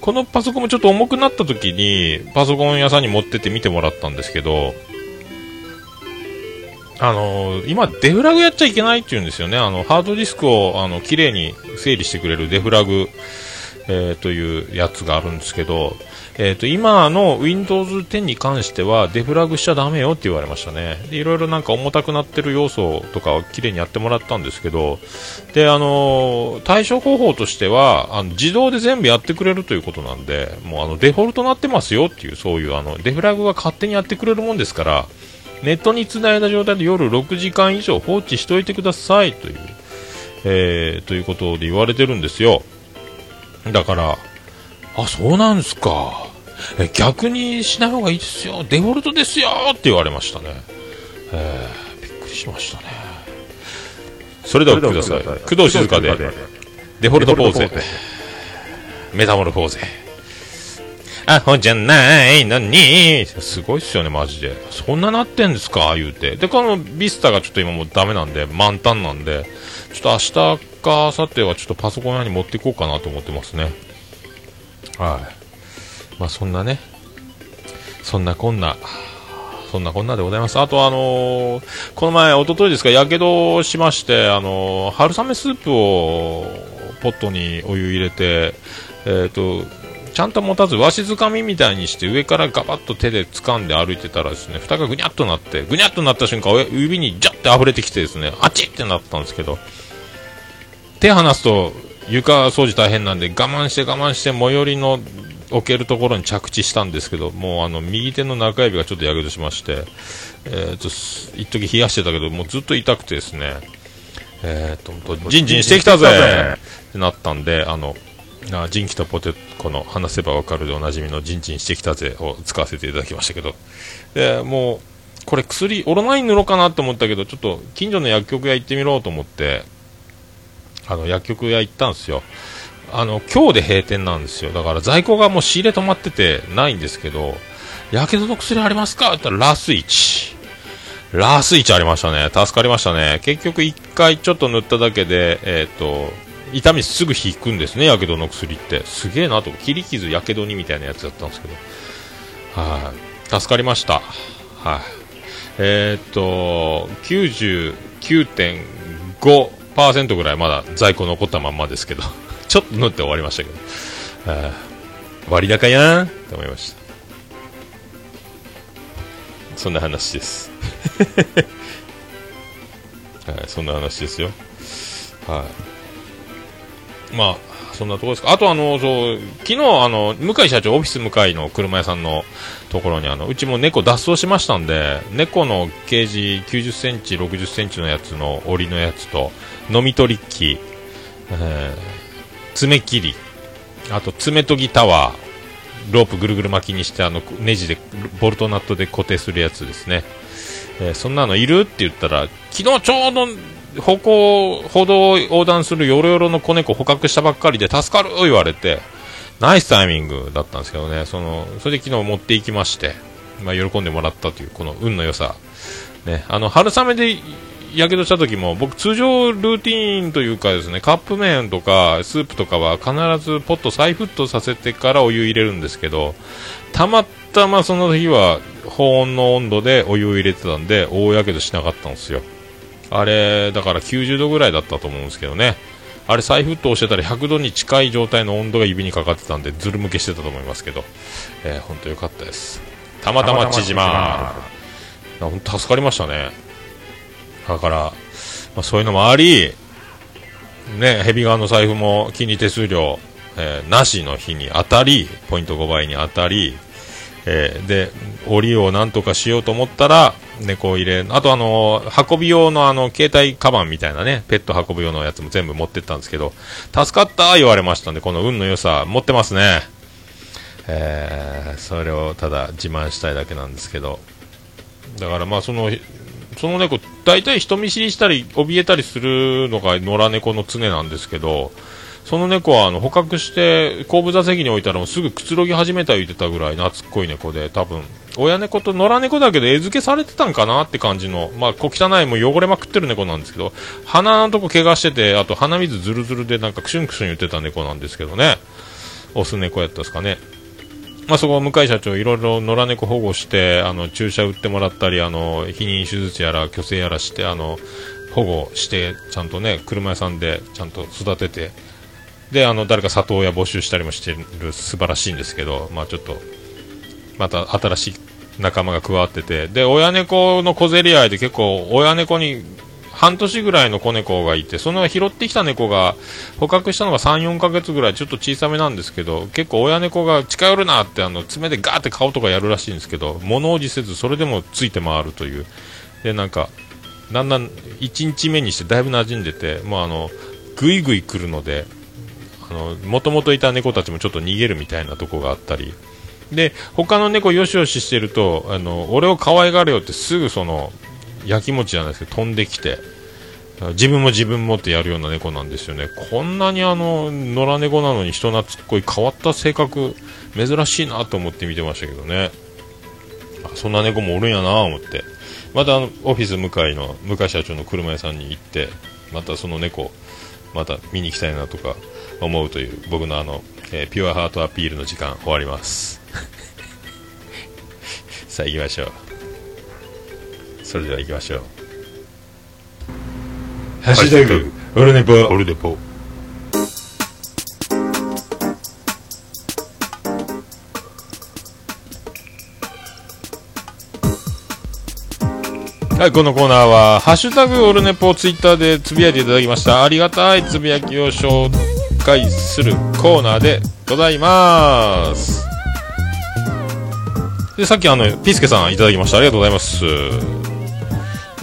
このパソコンもちょっと重くなった時に、パソコン屋さんに持ってって見てもらったんですけど、あの今、デフラグやっちゃいけないって言うんですよね。あの、ハードディスクを、あの、綺麗に整理してくれるデフラグ、えーというやつがあるんですけど、えーと、今の Windows 10に関しては、デフラグしちゃダメよって言われましたね。で、いろいろなんか重たくなってる要素とかを綺麗にやってもらったんですけど、で、あの対処方法としては、あの、自動で全部やってくれるということなんで、もうあの、デフォルトなってますよっていう、そういうあの、デフラグが勝手にやってくれるもんですから、ネットにつないだ状態で夜6時間以上放置しておいてくださいという、えー、ということで言われてるんですよ。だから、あ、そうなんですか。え、逆にしない方がいいですよ。デフォルトですよって言われましたね。えー、びっくりしましたね。それではください。工藤静香で、デフォルトポーゼ。メタモルフォーゼ。アホじゃないのに、すごいっすよね、マジで。そんななってんですか？言うて。で、このビスタがちょっと今もうダメなんで、満タンなんで、ちょっと明日か明後日はちょっとパソコン屋に持っていこうかなと思ってますね。はい。まあそんなね、そんなこんな、そんなこんなでございます。あとあのーこの前、一昨日ですか、やけどしまして、あのー春雨スープをポットにお湯入れて、えっ、と、ちゃんと持たず、わしづかみみたいにして上からガバッと手で掴んで歩いてたらですね、蓋がぐにゃっとなって、ぐにゃっとなった瞬間、指にジャッて溢れてきてですね、あっちってなったんですけど、手離すと床掃除大変なんで我慢して我慢して最寄りの置けるところに着地したんですけどもうあの右手の中指がちょっとやけどしまして、えー、と一時冷やしてたけどもうずっと痛くてですねえー、とんとジンジンしてきたぜってなったんであのあジンキとポテコの話せばわかるでおなじみのジンジンしてきたぜを使わせていただきましたけどでもうこれ薬オロナイン塗ろうかなと思ったけどちょっと近所の薬局屋行ってみようと思ってあの薬局屋行ったんですよ。あの、今日で閉店なんですよ。だから在庫がもう仕入れ止まっててないんですけど、やけどの薬ありますか？って言ったらラスイチ。ラスイチありましたね。助かりましたね。結局一回ちょっと塗っただけで、えっ、と、痛みすぐ引くんですね、やけどの薬って。すげえなと。切り傷、やけどにみたいなやつだったんですけど。はい、助かりました。はい、えー、っと、99.5%ぐらいまだ在庫残ったまんまですけど、ちょっと塗って終わりましたけど、あ割高やんと思いました。そんな話です。はい、そんな話ですよ。はい。まあ、そんなところですか。あとあの、そう、昨日あの、向井社長、オフィス向井の車屋さんのところにあの、うちも猫脱走しましたんで、猫のケージ90センチ、60センチのやつの檻のやつと、飲み取り機、えー、爪切り、あと爪研ぎタワー、ロープぐるぐる巻きにしてあの、ネジで、ボルトナットで固定するやつですね。えーそんなのいる？って言ったら、昨日ちょうど歩行、歩道を横断するヨロヨロの子猫捕獲したばっかりで助かると言われて、ナイスタイミングだったんですけどね、その、それで昨日持っていきまして、まあ、喜んでもらったという、この運の良さ。ね、あの、春雨で、やけどした時も、僕通常ルーティーンというかですね、カップ麺とかスープとかは必ずポット再沸騰させてからお湯入れるんですけど、たまたまその日は保温の温度でお湯を入れてたんで、大やけどしなかったんですよ。あれ、だから90度ぐらいだったと思うんですけどね。あれ再沸騰してたら100度に近い状態の温度が指にかかってたんで、ずるむけしてたと思いますけど、えー、本当良かったです。たまたま縮まる。本当助かりましたね。だから、まあ、そういうのもあり、ね、ヘビ側の財布も金利手数料、えーなしの日に当たり、ポイント5倍に当たり、えーで、檻をなんとかしようと思ったら、猫を入れ、あとあの、運び用のあの、携帯カバンみたいなね、ペット運ぶ用のやつも全部持ってったんですけど、助かった言われましたんで、この運の良さ、持ってますね。えーそれをただ自慢したいだけなんですけど、だからまあその、その猫、大体人見知りしたり、怯えたりするのが野良猫の常なんですけど、その猫はあの捕獲して後部座席に置いたらもうすぐくつろぎ始めた言ってたぐらい懐っこい猫で多分親猫と野良猫だけど餌付けされてたんかなって感じのまあ小汚いもう汚れまくってる猫なんですけど鼻のとこ怪我しててあと鼻水ずるずるでなんかクシュンクシュン言ってた猫なんですけどね。オス猫やったですかね。まあ、そこ、向井社長、いろいろ野良猫保護して、あの、注射打ってもらったり、あの、避妊手術やら、虚勢やらして、あの、保護して、ちゃんとね、車屋さんで、ちゃんと育てて、で、あの、誰か里親募集したりもしてる、素晴らしいんですけど、まあ、ちょっと、また新しい仲間が加わってて、で、親猫の小競り合いで結構、親猫に、半年ぐらいの子猫がいて、その拾ってきた猫が、捕獲したのが3、4ヶ月ぐらい、ちょっと小さめなんですけど、結構親猫が近寄るなって、あの、爪でガーって顔とかやるらしいんですけど、物おじせず、それでもついて回るという。で、なんか、だんだん1日目にしてだいぶ馴染んでて、もうあの、ぐいぐい来るので、もともといた猫たちもちょっと逃げるみたいなとこがあったり、で、他の猫よしよししてると、あの、俺を可愛がれよってすぐその、やきもちじゃないですけど、飛んできて、自分も自分もってやるような猫なんですよね。こんなにあの、野良猫なのに人懐っこい変わった性格、珍しいなと思って見てましたけどね。そんな猫もおるんやなと思って。またあの、オフィス向かいの、向井社長の車屋さんに行って、またその猫、また見に行きたいなとか思うという、僕のあの、えーピュアハートアピールの時間終わります。さあ行きましょう。それでは行きましょう。ハッシュタグ、オルネポ。オルネポ。はい、このコーナーは、ハッシュタグオルネポをツイッターでつぶやいていただきました。ありがたいつぶやきを紹介するコーナーでございます。で、さっきあの、ピスケさんいただきました。ありがとうございます。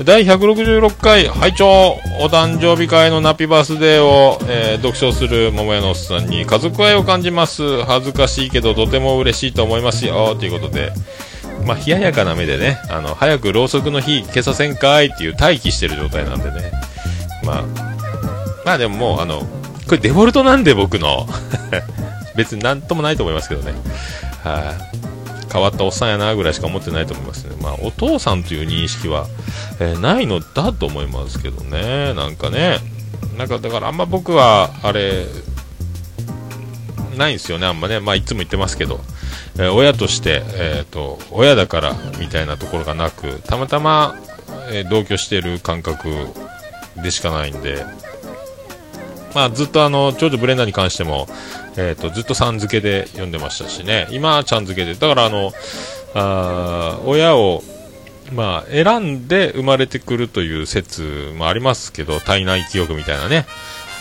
第166回拝聴お誕生日会のナピバースデーを、えー読書する桃屋のおっさんに家族愛を感じます恥ずかしいけどとても嬉しいと思いますよということでまあ冷ややかな目でねあの早くろうそくの火消させんかいっていう待機してる状態なんでねまあまあでももうあのこれデフォルトなんで僕の。別になんともないと思いますけどね。はい、変わったおっさんやなぐらいしか思ってないと思いますね。まあ、お父さんという認識は、えーないのだと思いますけどね。なんかね。なんかだからあんま僕は、あれ、ないんですよね、あんまね。まあ、いつも言ってますけど。え親として、えっ、と、親だからみたいなところがなく、たまたま、えー同居している感覚でしかないんで、まあ、ずっとあの、長女ブレンダーに関しても、えっ、と、ずっとさん付けで読んでましたしね、今はちゃん付けで、だからあの、あ親を、まあ、選んで生まれてくるという説もありますけど、体内記憶みたいなね。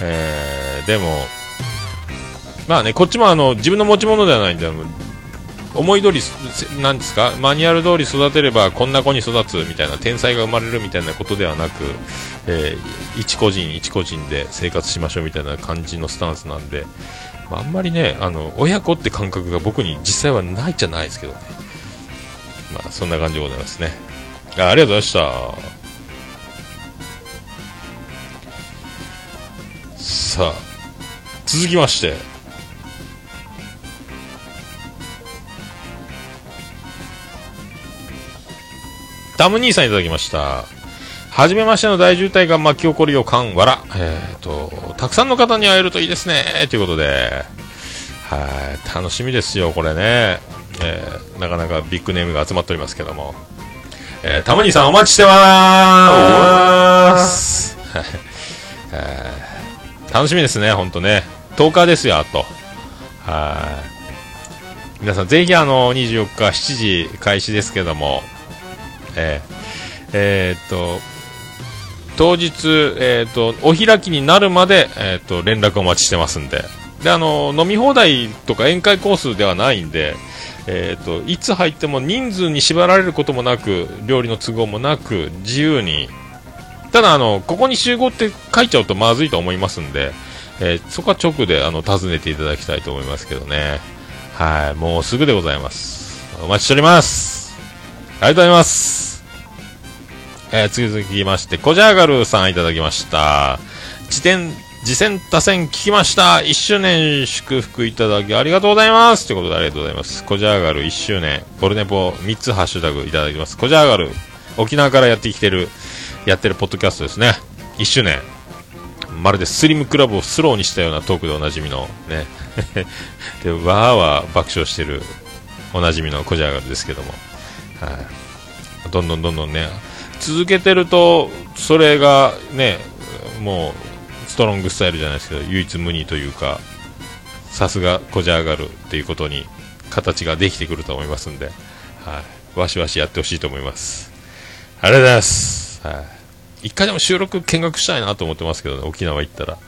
えーでも、まあね、こっちもあの、自分の持ち物ではないんで、思い通り、なんですか、マニュアル通り育てればこんな子に育つみたいな、天才が生まれるみたいなことではなく、えー一個人一個人で生活しましょうみたいな感じのスタンスなんで、まあ、あんまりね、あの、親子って感覚が僕に実際はないじゃないですけどね。まあ、そんな感じでございますね。あありがとうございました。さあ、続きまして、タム兄さんいただきました。はじめましての大渋滞が巻き起こる予感、わら。えっ、と、たくさんの方に会えるといいですね。ということで、はい、楽しみですよ、これね。えーなかなかビッグネームが集まっておりますけども。えー、タム兄さんお待ちしてまーす。楽しみですね、ほんとね。10日ですよ、あと。はい。皆さん、ぜひあの、24日7時開始ですけども、えーえーっと、当日、えーっと、お開きになるまで、えっと、連絡お待ちしてますんで。で、あの、飲み放題とか宴会コースではないんで、えっと、いつ入っても人数に縛られることもなく、料理の都合もなく、自由に、ただ、あの、ここに集合って書いちゃうとまずいと思いますんで、えーそこは直で、あの、訪ねていただきたいと思いますけどね。はい、もうすぐでございます。お待ちしております。ありがとうございます。えー、次々きまして、コジャーガルさんいただきました。自転、次戦多戦聞きました。1周年祝福いただきありがとうございます。ということでありがとうございます。コジャーガル1周年、ボルネポ3つハッシュタグいただきます。コジャーガル、沖縄からやってきてる、やってるポッドキャストですね。1周年。まるでスリムクラブをスローにしたようなトークでおなじみのね。で、わーわー爆笑してるおなじみのコジャーガルですけども。はい。どんどんどんどんね、続けてると、それがね、もう、ストロングスタイルじゃないですけど、唯一無二というか、さすがこじゃ上がるっていうことに、形ができてくると思いますんで、はい。わしわしやってほしいと思います。ありがとうございます。はい。一回でも収録見学したいなと思ってますけどね、沖縄行ったら。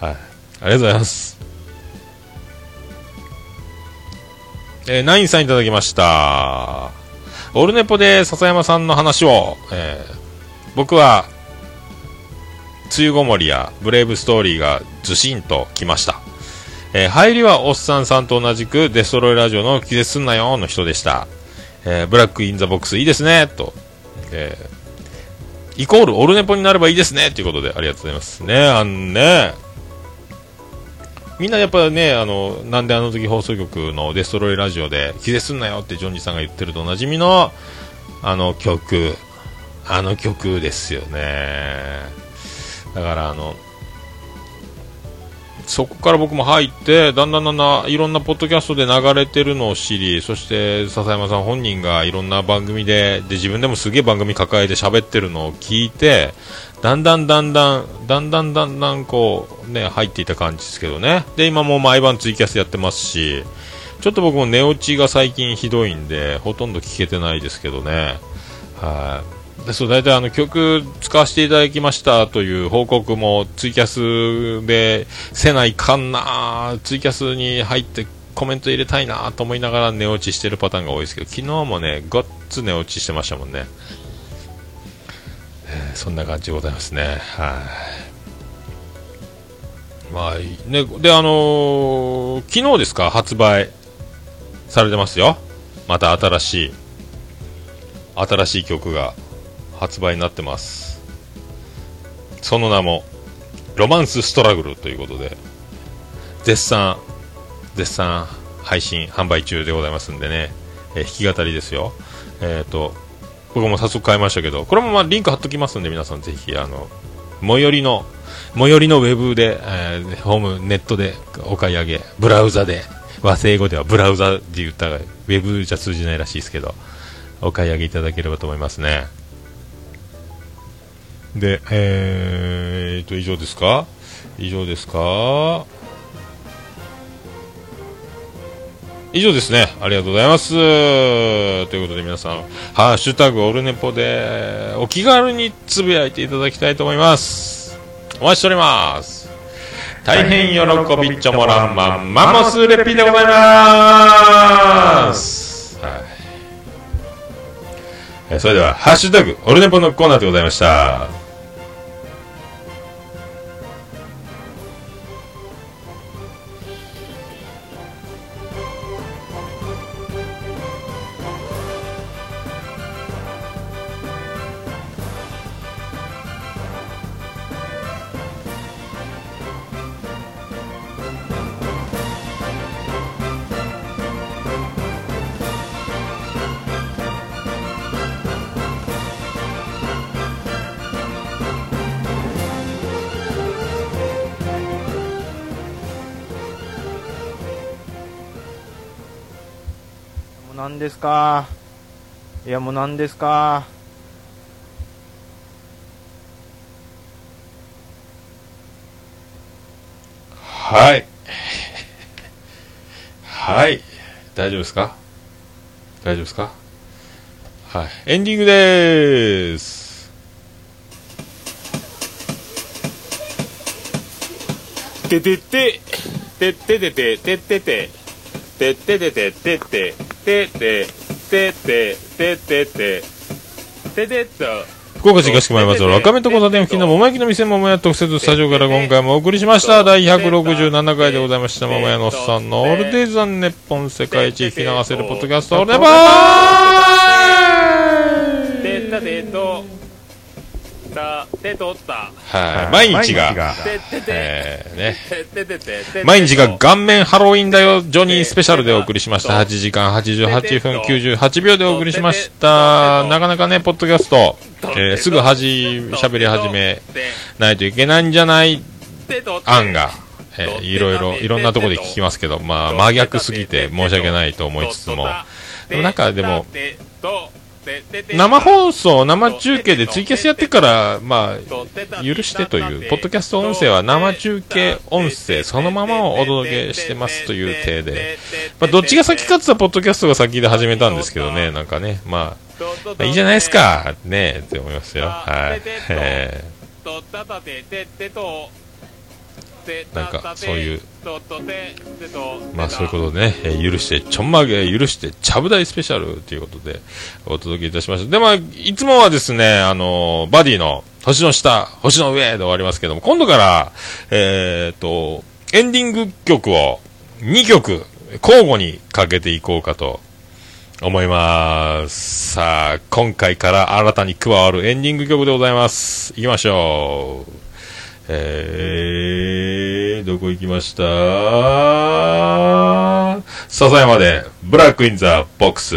はい。ありがとうございます。えーナインさんいただきました。オルネポで笹山さんの話を、えー僕は、梅雨ごもりやブレイブストーリーがずしんときました。えー入りはおっさんさんと同じくデストロイラジオの気絶すんなよの人でした。えー Black in the Box いいですね、と。えーイコールオルネポになればいいですね、ということでありがとうございます。ね、あのね、みんなやっぱね、あの、なんであの時放送局のデストロイラジオで、気絶すんなよってジョンジさんが言ってるとおなじみの、あの曲、あの曲ですよね。だからあの、そこから僕も入って、だんだんだんだんいろんなポッドキャストで流れてるのを知り、そして笹山さん本人がいろんな番組で、で自分でもすげえ番組抱えて喋ってるのを聞いて、だんだんだんだん、だんだんだんだんこう、ね、入っていた感じですけどね。で、今もう毎晩ツイキャスやってますし、ちょっと僕も寝落ちが最近ひどいんで、ほとんど聞けてないですけどね。はい。でそう大体あの曲使わせていただきましたという報告もツイキャスでせないかんなツイキャスに入ってコメント入れたいなと思いながら寝落ちしてるパターンが多いですけど昨日もねごっつ寝落ちしてましたもんね、ーそんな感じでございますね。はい。まあねであのー昨日ですか？発売されてますよ。また新しい新しい曲が発売になってます。その名もロマンスストラグルということで絶賛、絶賛配信、販売中でございますんでね、え弾き語りですよ。えっ、と、僕も早速買いましたけど、これもまあリンク貼っときますんで、皆さんぜひ、あの、最寄りの、最寄りのウェブで、えーホーム、ネットでお買い上げ、ブラウザで、和製語ではブラウザで言ったら、ウェブじゃ通じないらしいですけど、お買い上げいただければと思いますね。で、えーと、以上ですか？以上ですか？以上ですね。ありがとうございます。ということで皆さん、ハッシュタグオルネポでお気軽につぶやいていただきたいと思います。お待ちしております。大変喜びちょもらんまん、マンモスレピでございます。はいそれでは、ハッシュタグオルネポのコーナーでございました。いやもう何ですか？はい。はい。大丈夫ですか？大丈夫ですか？はい。エンディングでーす。ててて、てっててて、てってて、てっててて、てって、てって、てって、てって。て、てと。福岡市東区前松原若めと交差点付近の桃焼きの店桃屋特設スタジオから今回もお送りしました。第167回でございました。桃屋のおっさんのオールデイズ・ザ・ネッポン世界一引き流せるポッドキャストオールネポーた、てとった。はい、毎日が、毎日が。顔面ハロウィンだよ、ジョニースペシャルでお送りしました。8時間88分98秒でお送りしました。なかなかね、ポッドキャスト、えーすぐはじ、喋り始めないといけないんじゃない？案が、えーいろいろ、いろんなところで聞きますけど、まあ、真逆すぎて申し訳ないと思いつつも、でもなんかでも、生放送、生中継でツイキャスやってから、まあ、許してという、ポッドキャスト音声は生中継音声そのままをお届けしてますという体で、まあ、どっちが先かって言った、ポッドキャストが先で始めたんですけどね、なんかね、まあ、いいじゃないですか、ねえって思いますよ。はい。なんかそういうまあそういうことでね、えー許して、ちょんまげ許して、ちゃぶ台スペシャルということで、お届けいたしました。で、まあ、いつもはですね、あのーバディの、星の下、星の上で終わりますけども、今度から、えーっと、エンディング曲を2曲、交互にかけていこうかと思います。さあ、今回から新たに加わるエンディング曲でございます。行きましょう。えー、どこ行きました？笹山で、 Black in the Box。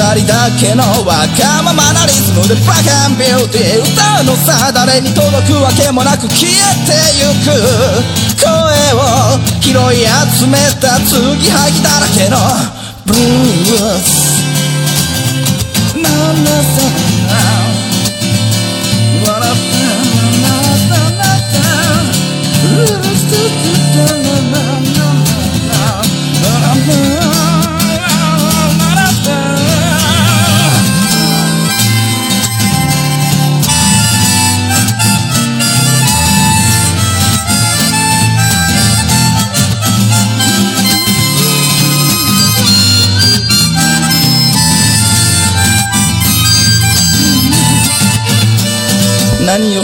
人だけのわがままなリズムでブラックビューティー歌うのさ誰に届くわけもなく消えてゆく声を拾い集めた継ぎはぎだらけのブルース。なんだそ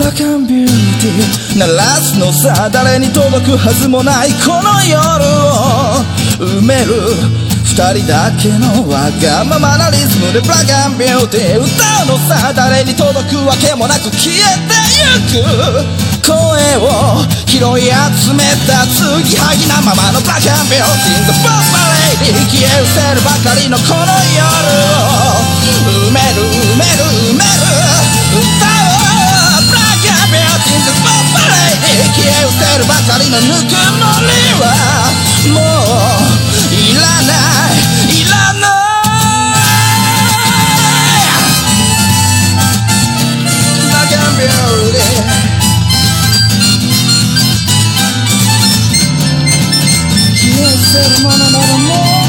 ラックビューティー鳴らすのさ誰に届くはずもないこの夜を埋める二人だけのわがままなリズムでブラックビューティー歌うのさ誰に届くわけもなく消えてゆく声を拾い集めた継ぎはぎなままのブラックビューティー The Boss Lady 消え失せるばかりのこの夜を埋める埋める埋める歌おうブラックビューティー The Boss Lady 消え失せるばかりのぬくもりはもういらないいらないブラックビューティー消え失せるものならもう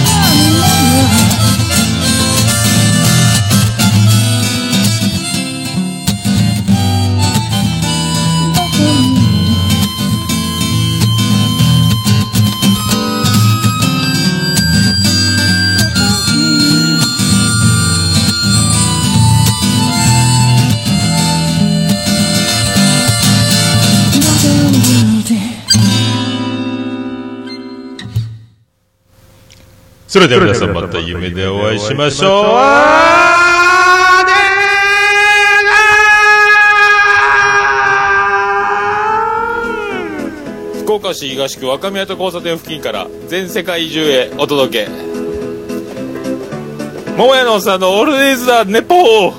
それでは皆さんまた夢でお会いしましょう。福岡市東区若宮と交差点付近から全世界中へお届け。桃屋のおっさんのオールディーズだネポー。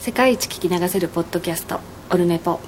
世界一聞き流せるポッドキャストオルネポ